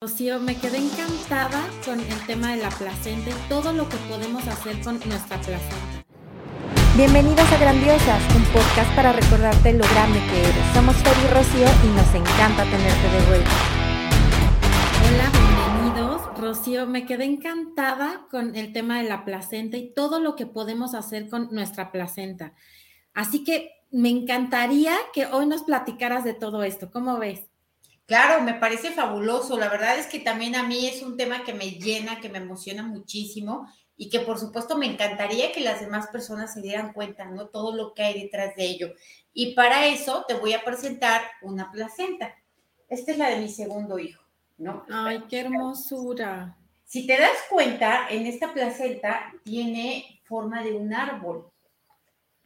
Rocío, me quedé encantada con el tema de la placenta y todo lo que podemos hacer con nuestra placenta. Bienvenidos a Grandiosas, un podcast para recordarte lo grande que eres. Somos Fer y Rocío y nos encanta tenerte de vuelta. Hola, bienvenidos. Rocío, me quedé encantada con el tema de la placenta y todo lo que podemos hacer con nuestra placenta. Así que me encantaría que hoy nos platicaras de todo esto. ¿Cómo ves? Claro, me parece fabuloso. La verdad es que también a mí es un tema que me llena, que me emociona muchísimo y que por supuesto me encantaría que las demás personas se dieran cuenta, ¿no? Todo lo que hay detrás de ello. Y para eso te voy a presentar una placenta. Esta es la de mi segundo hijo, ¿no? Ay, qué hermosura. Si te das cuenta, en esta placenta tiene forma de un árbol.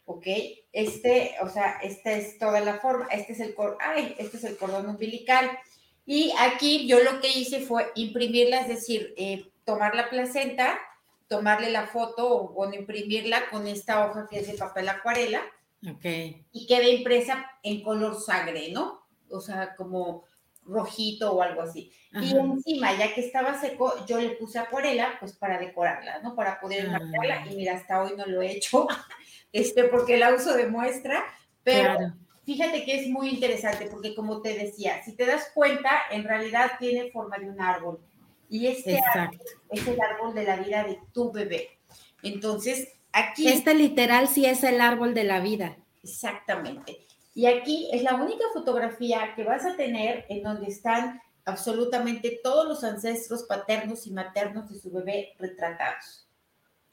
¿Ok? Este, o sea, esta es toda la forma, este es el, ay, este es el cordón umbilical. Y aquí yo lo que hice fue imprimirla, es decir, eh, tomar la placenta, tomarle la foto o bueno, imprimirla con esta hoja que es de papel acuarela. Ok. Y queda impresa en color sangre, ¿no? O sea, como rojito o algo así. Y encima, ya que estaba seco, yo le puse acuarela, pues para decorarla, ¿no? Para poder ah. marcarla. Y mira, hasta hoy no lo he hecho. este, porque la uso de muestra, pero fíjate que es muy interesante porque como te decía, si te das cuenta, en realidad tiene forma de un árbol y este árbol es el árbol de la vida de tu bebé. Entonces, aquí... Este literal sí es el árbol de la vida. Exactamente. Y aquí es la única fotografía que vas a tener en donde están absolutamente todos los ancestros paternos y maternos de su bebé retratados.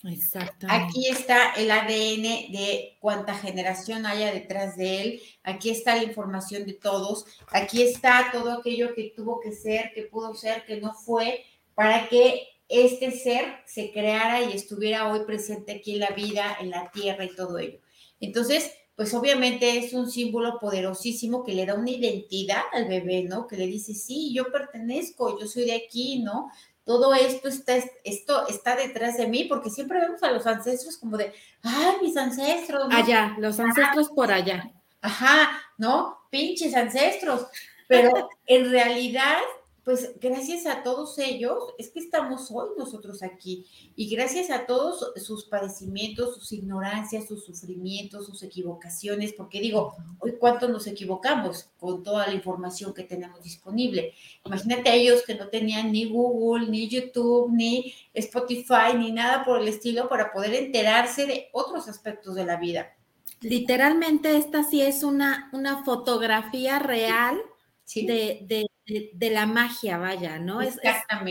Exacto. Aquí está el ADN de cuánta generación haya detrás de él. Aquí está la información de todos. Aquí está todo aquello que tuvo que ser, que pudo ser, que no fue, para que este ser se creara y estuviera hoy presente aquí en la vida, en la tierra y todo ello. Entonces, pues obviamente es un símbolo poderosísimo que le da una identidad al bebé, ¿no? Que le dice, sí, yo pertenezco, yo soy de aquí, ¿no? Todo esto está, esto está detrás de mí, porque siempre vemos a los ancestros como de, ay, mis ancestros. Allá, los ancestros por allá. Ajá, ¿no? Pinches ancestros. Pero en realidad pues gracias a todos ellos es que estamos hoy nosotros aquí y gracias a todos sus padecimientos, sus ignorancias, sus sufrimientos, sus equivocaciones, porque digo, hoy cuánto nos equivocamos con toda la información que tenemos disponible. Imagínate a ellos que no tenían ni Google, ni YouTube, ni Spotify, ni nada por el estilo para poder enterarse de otros aspectos de la vida. Literalmente esta sí es una, una fotografía real de de, la magia, vaya, ¿no? Es,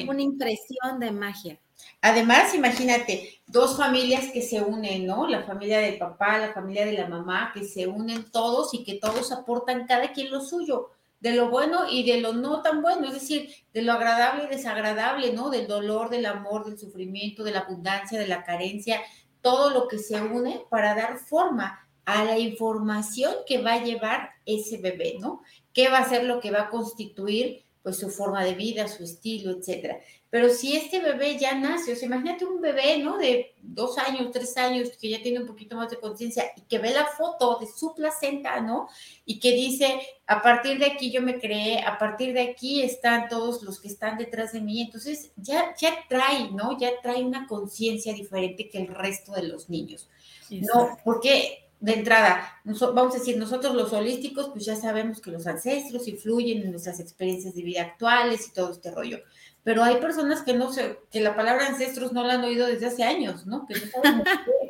una impresión de magia. Además, imagínate, dos familias que se unen, ¿no? La familia del papá, la familia de la mamá, que se unen todos y que todos aportan cada quien lo suyo, de lo bueno y de lo no tan bueno, es decir, de lo agradable y desagradable, ¿no? Del dolor, del amor, del sufrimiento, de la abundancia, de la carencia, todo lo que se une para dar forma a la información que va a llevar ese bebé, ¿no? qué va a ser lo que va a constituir pues su forma de vida, su estilo, etcétera. Pero si este bebé ya nace, o sea, imagínate un bebé, ¿no? De dos años, tres años, que ya tiene un poquito más de conciencia y que ve la foto de su placenta, ¿no? Y que dice, a partir de aquí yo me creé, a partir de aquí están todos los que están detrás de mí. Entonces, ya, ya trae, ¿no? Ya trae una conciencia diferente que el resto de los niños. No, porque de entrada, vamos a decir, nosotros los holísticos, pues ya sabemos que los ancestros influyen en nuestras experiencias de vida actuales y todo este rollo. Pero hay personas que no sé, que la palabra ancestros no la han oído desde hace años, ¿no? Que no saben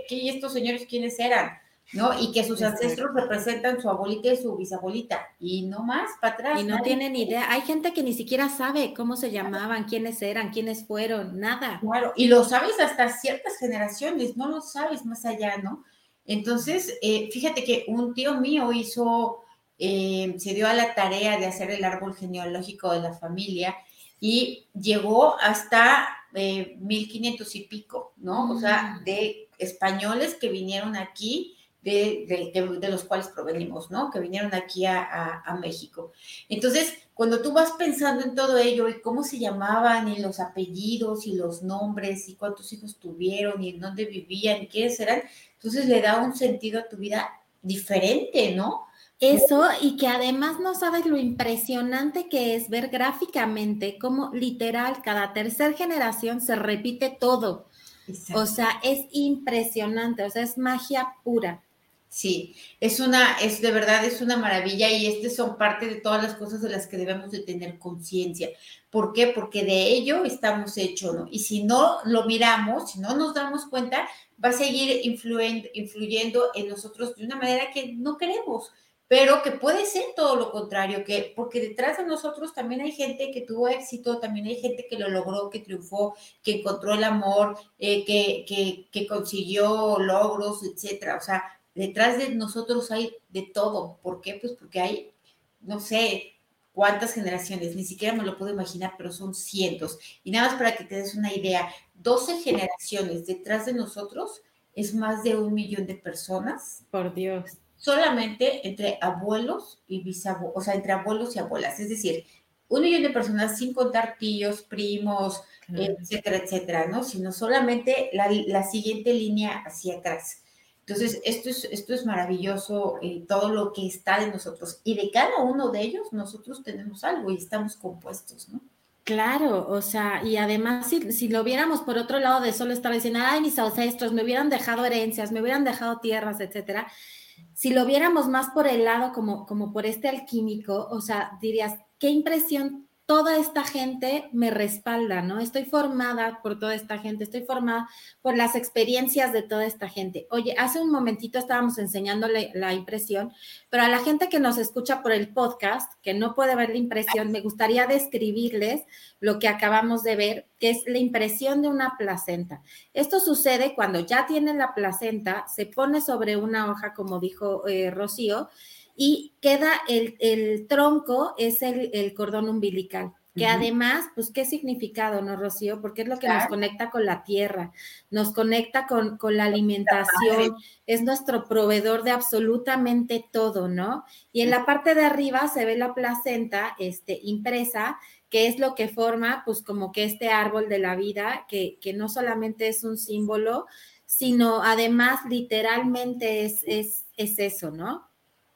qué, estos señores quiénes eran, ¿no? Y que sus ancestros representan su abuelita y su bisabuelita, y no más para atrás. Y no tienen idea. Hay gente que ni siquiera sabe cómo se llamaban, quiénes eran, quiénes fueron, nada. Claro, y lo sabes hasta ciertas generaciones, no lo sabes más allá, ¿no? Entonces, eh, fíjate que un tío mío hizo, eh, se dio a la tarea de hacer el árbol genealógico de la familia y llegó hasta 1500 eh, y pico, ¿no? O sea, mm. de españoles que vinieron aquí, de, los cuales provenimos, ¿no? Que vinieron aquí a, a, México. Entonces, cuando tú vas pensando en todo ello y cómo se llamaban y los apellidos y los nombres y cuántos hijos tuvieron y en dónde vivían y quiénes eran, entonces le da un sentido a tu vida diferente, ¿no? Eso y que además no sabes lo impresionante que es ver gráficamente cómo literal cada tercera generación se repite todo. O sea, es impresionante, o sea, es magia pura. Sí, es una, es de verdad, es una maravilla y estas son parte de todas las cosas de las que debemos de tener conciencia. ¿Por qué? Porque de ello estamos hechos, ¿no? Y si no lo miramos, si no nos damos cuenta, va a seguir influyendo, influyendo en nosotros de una manera que no queremos, pero que puede ser todo lo contrario, que porque detrás de nosotros también hay gente que tuvo éxito, también hay gente que lo logró, que triunfó, que encontró el amor, eh, que, que, que consiguió logros, etcétera. O sea, detrás de nosotros hay de todo. ¿Por qué? Pues porque hay, no sé, cuántas generaciones, ni siquiera me lo puedo imaginar, pero son cientos. Y nada más para que te des una idea, 12 generaciones detrás de nosotros es más de un millón de personas. Por Dios. Solamente entre abuelos y bisabuelos, o sea, entre abuelos y abuelas. Es decir, un millón de personas sin contar tíos, primos, etcétera, etcétera, ¿no? Sino solamente la, la siguiente línea hacia atrás. Entonces, esto es, esto es maravilloso, eh, todo lo que está de nosotros. Y de cada uno de ellos, nosotros tenemos algo y estamos compuestos, ¿no? Claro, o sea, y además si, si, lo viéramos por otro lado de solo estar diciendo, ay, mis ancestros me hubieran dejado herencias, me hubieran dejado tierras, etcétera, si lo viéramos más por el lado como, como por este alquímico, o sea, dirías, qué impresión toda esta gente me respalda, ¿no? Estoy formada por toda esta gente, estoy formada por las experiencias de toda esta gente. Oye, hace un momentito estábamos enseñándole la impresión, pero a la gente que nos escucha por el podcast, que no puede ver la impresión, me gustaría describirles lo que acabamos de ver, que es la impresión de una placenta. Esto sucede cuando ya tienen la placenta, se pone sobre una hoja, como dijo eh, Rocío, y queda el, tronco, es el, cordón umbilical que además, pues, ¿qué significado, no, Rocío? Porque es lo que nos conecta con la tierra, nos conecta con, con la alimentación, es nuestro proveedor de absolutamente todo, ¿no? Y en la parte de arriba se ve la placenta este, impresa, que es lo que forma, pues, como que este árbol de la vida, que, que no solamente es un símbolo, sino además literalmente es, es, es eso, ¿no?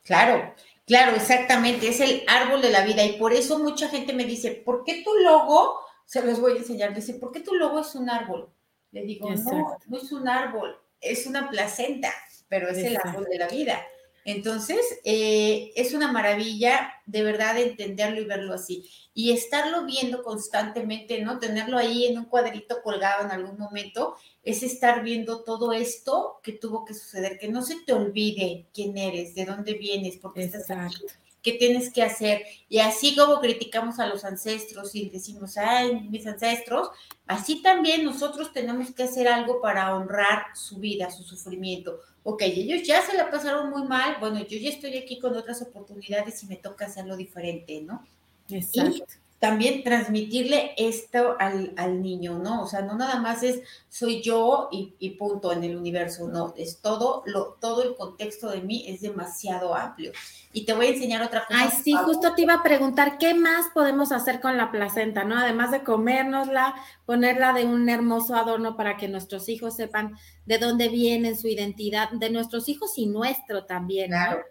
Claro, claro, exactamente, es el árbol de la vida y por eso mucha gente me dice, ¿por qué tu logo? Se los voy a enseñar, dice, ¿por qué tu logo es un árbol? Le digo, no, no es un árbol, es una placenta, pero es el árbol de la vida. Entonces, eh, es una maravilla de verdad entenderlo y verlo así. Y estarlo viendo constantemente, ¿no? Tenerlo ahí en un cuadrito colgado en algún momento, es estar viendo todo esto que tuvo que suceder, que no se te olvide quién eres, de dónde vienes, porque estás aquí, qué tienes que hacer. Y así como criticamos a los ancestros y decimos, ay, mis ancestros, así también nosotros tenemos que hacer algo para honrar su vida, su sufrimiento ok, ellos ya se la pasaron muy mal, bueno, yo ya estoy aquí con otras oportunidades y me toca hacerlo diferente, ¿no? Exacto. También transmitirle esto al, niño, ¿no? O sea, no nada más es soy yo y, y, punto en el universo, no, es todo, lo, todo el contexto de mí es demasiado amplio. Y te voy a enseñar otra cosa. Ay, sí, justo te iba a preguntar, ¿qué más podemos hacer con la placenta, no? Además de comérnosla, ponerla de un hermoso adorno para que nuestros hijos sepan de dónde viene su identidad, de nuestros hijos y nuestro también, Claro.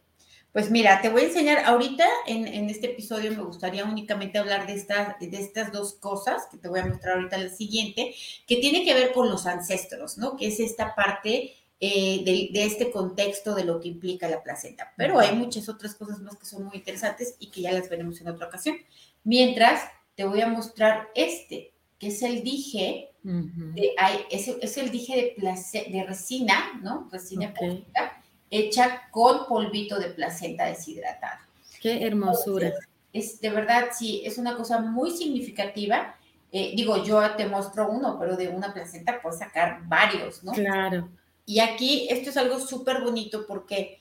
Pues mira, te voy a enseñar ahorita en, en, este episodio me gustaría únicamente hablar de estas, de estas dos cosas que te voy a mostrar ahorita la siguiente, que tiene que ver con los ancestros, ¿no? Que es esta parte eh, de, este contexto de lo que implica la placenta. Pero hay muchas otras cosas más que son muy interesantes y que ya las veremos en otra ocasión. Mientras, te voy a mostrar este, que es el dije, de, es, el dije de, de resina, ¿no? Resina hecha con polvito de placenta deshidratado. Qué hermosura. es de verdad, sí, es una cosa muy significativa. Eh, digo, yo te muestro uno, pero de una placenta puedes sacar varios, ¿no? Claro. Y aquí esto es algo súper bonito porque,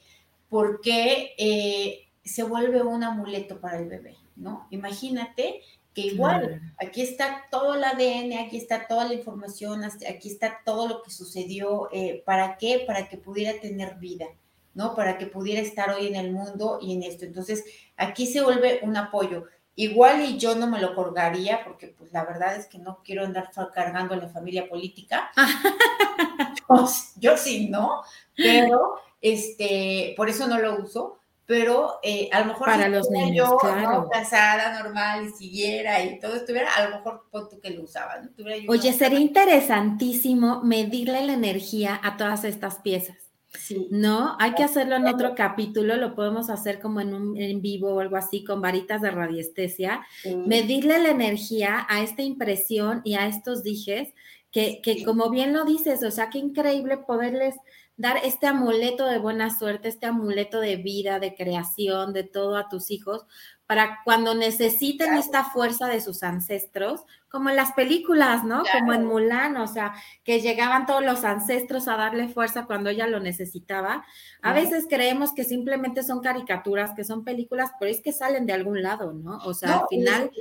porque eh, se vuelve un amuleto para el bebé, ¿no? Imagínate que igual, aquí está todo el ADN, aquí está toda la información, aquí está todo lo que sucedió, eh, ¿para qué? Para que pudiera tener vida, ¿no? Para que pudiera estar hoy en el mundo y en esto. Entonces, aquí se vuelve un apoyo. Igual y yo no me lo colgaría porque pues la verdad es que no quiero andar cargando a la familia política. yo sí, ¿no? Pero este, por eso no lo uso, pero eh, a lo mejor para los niños, yo claro. casada, normal, y siguiera y todo estuviera, a lo mejor pon tú que lo usaba, ¿no? Oye, sería interesantísimo medirle la energía a todas estas piezas. Sí. No, hay que hacerlo en otro capítulo, lo podemos hacer como en un en vivo o algo así con varitas de radiestesia, medirle la energía a esta impresión y a estos dijes, que, que como bien lo dices, o sea, qué increíble poderles dar este amuleto de buena suerte, este amuleto de vida, de creación, de todo a tus hijos, para cuando necesiten esta fuerza de sus ancestros, como en las películas, ¿no? Como en Mulan, o sea, que llegaban todos los ancestros a darle fuerza cuando ella lo necesitaba. A veces creemos que simplemente son caricaturas, que son películas, pero es que salen de algún lado, ¿no? O sea, al final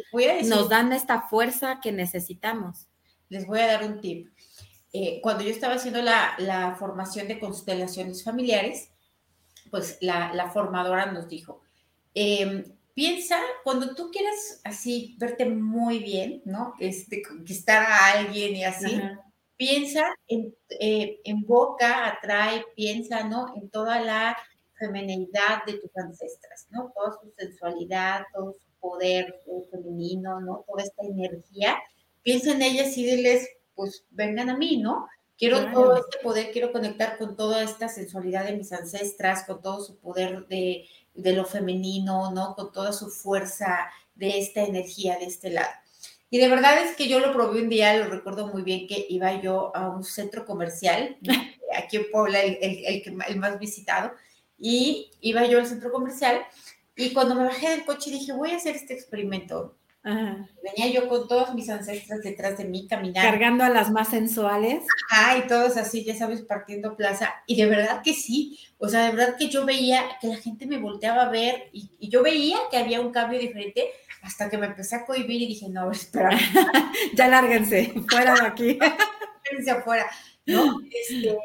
nos dan esta fuerza que necesitamos. Les voy a dar un tip. Eh, cuando yo estaba haciendo la, formación de constelaciones familiares, pues la, formadora nos dijo, em, piensa, cuando tú quieras así verte muy bien, ¿no? Este, conquistar a alguien y así, piensa en, eh, en boca, atrae, piensa, ¿no? En toda la femenidad de tus ancestras, ¿no? Toda su sensualidad, todo su poder femenino, ¿no? Toda esta energía. Piensa en ellas y diles, pues vengan a mí, ¿no? Quiero todo este poder, quiero conectar con toda esta sensualidad de mis ancestras, con todo su poder de, lo femenino, ¿no? Con toda su fuerza de esta energía de este lado. Y de verdad es que yo lo probé un día, lo recuerdo muy bien, que iba yo a un centro comercial, aquí en Puebla, el, el, el, más visitado, y iba yo al centro comercial, y cuando me bajé del coche dije, voy a hacer este experimento. Venía yo con todos mis ancestras detrás de mí caminando. Cargando a las más sensuales. Ajá, y todos así, ya sabes, partiendo plaza. Y de verdad que sí. O sea, de verdad que yo veía que la gente me volteaba a ver y, yo veía que había un cambio diferente hasta que me empecé a cohibir y dije, no, espera. ya lárguense, fuera de aquí. Lárguense afuera, ¿no? Este,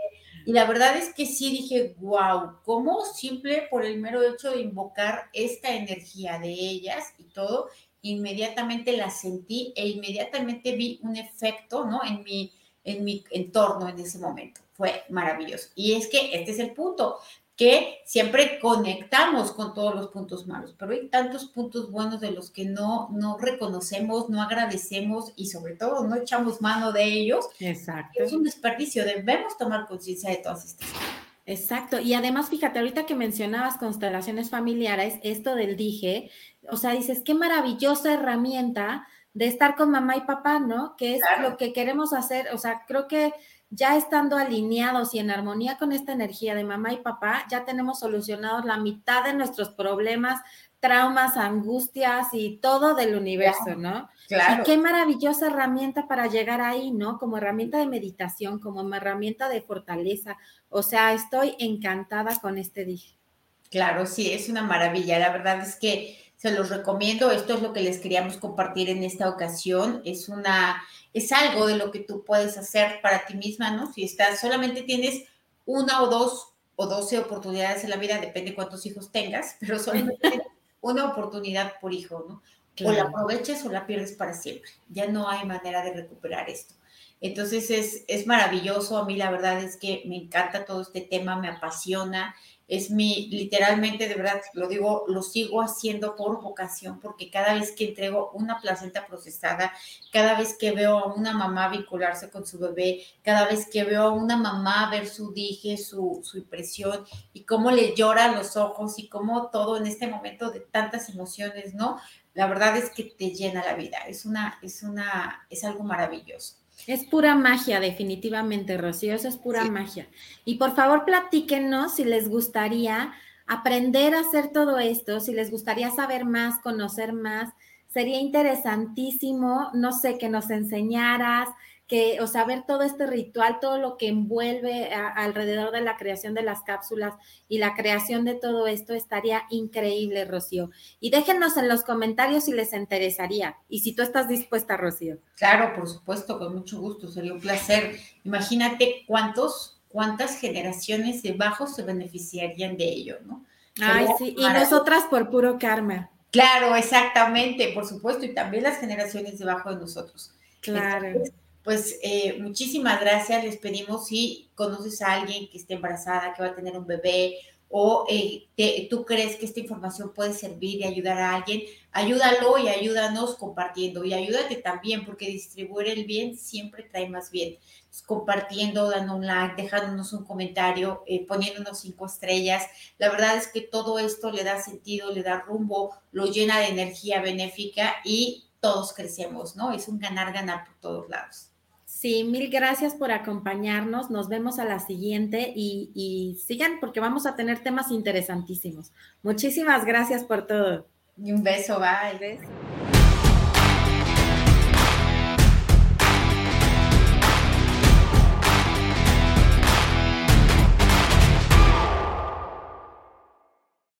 y la verdad es que sí dije, wow, cómo simple por el mero hecho de invocar esta energía de ellas y todo, inmediatamente la sentí e inmediatamente vi un efecto, ¿no? En mi, en mi entorno en ese momento. Fue maravilloso. Y es que este es el punto, que siempre conectamos con todos los puntos malos, pero hay tantos puntos buenos de los que no, no reconocemos, no agradecemos y sobre todo no echamos mano de ellos. Exacto. Es un desperdicio, debemos tomar conciencia de todas estas cosas. Exacto. Y además, fíjate, ahorita que mencionabas constelaciones familiares, esto del dije, o sea, dices, qué maravillosa herramienta de estar con mamá y papá, ¿no? Que es lo que queremos hacer. O sea, creo que ya estando alineados y en armonía con esta energía de mamá y papá, ya tenemos solucionados la mitad de nuestros problemas, traumas, angustias y todo del universo, ¿no? Claro. Y qué maravillosa herramienta para llegar ahí, ¿no? Como herramienta de meditación, como herramienta de fortaleza. O sea, estoy encantada con este dije. Claro, sí, es una maravilla. La verdad es que se los recomiendo. Esto es lo que les queríamos compartir en esta ocasión. Es una, es algo de lo que tú puedes hacer para ti misma, ¿no? Si estás, solamente tienes una o dos o doce oportunidades en la vida, depende cuántos hijos tengas, pero solamente una oportunidad por hijo, ¿no? O la aprovechas o la pierdes para siempre. Ya no hay manera de recuperar esto. Entonces es, es maravilloso. A mí la verdad es que me encanta todo este tema, me apasiona es mi, literalmente, de verdad, lo digo, lo sigo haciendo por vocación, porque cada vez que entrego una placenta procesada, cada vez que veo a una mamá vincularse con su bebé, cada vez que veo a una mamá ver su dije, su, su impresión y cómo le lloran los ojos y cómo todo en este momento de tantas emociones, ¿no? La verdad es que te llena la vida, es una, es una, es algo maravilloso. Es pura magia, definitivamente, Rocío, eso es pura magia. Y por favor, platíquenos si les gustaría aprender a hacer todo esto, si les gustaría saber más, conocer más. Sería interesantísimo, no sé, que nos enseñaras, que, o sea, ver todo este ritual, todo lo que envuelve alrededor de la creación de las cápsulas y la creación de todo esto estaría increíble, Rocío. Y déjenos en los comentarios si les interesaría y si tú estás dispuesta, Rocío. Claro, por supuesto, con mucho gusto, sería un placer. Imagínate cuántos, cuántas generaciones de bajos se beneficiarían de ello, ¿no? Ay, sí, y nosotras por puro karma. Claro, exactamente, por supuesto, y también las generaciones debajo de nosotros. Claro pues eh, muchísimas gracias. Les pedimos si conoces a alguien que esté embarazada, que va a tener un bebé o eh, tú crees que esta información puede servir y ayudar a alguien, ayúdalo y ayúdanos compartiendo y ayúdate también porque distribuir el bien siempre trae más bien. compartiendo, dando un like, dejándonos un comentario, eh, poniéndonos cinco estrellas. La verdad es que todo esto le da sentido, le da rumbo, lo llena de energía benéfica y todos crecemos, ¿no? Es un ganar-ganar por todos lados. Sí, mil gracias por acompañarnos. Nos vemos a la siguiente y, sigan porque vamos a tener temas interesantísimos. Muchísimas gracias por todo. Y un beso, bye.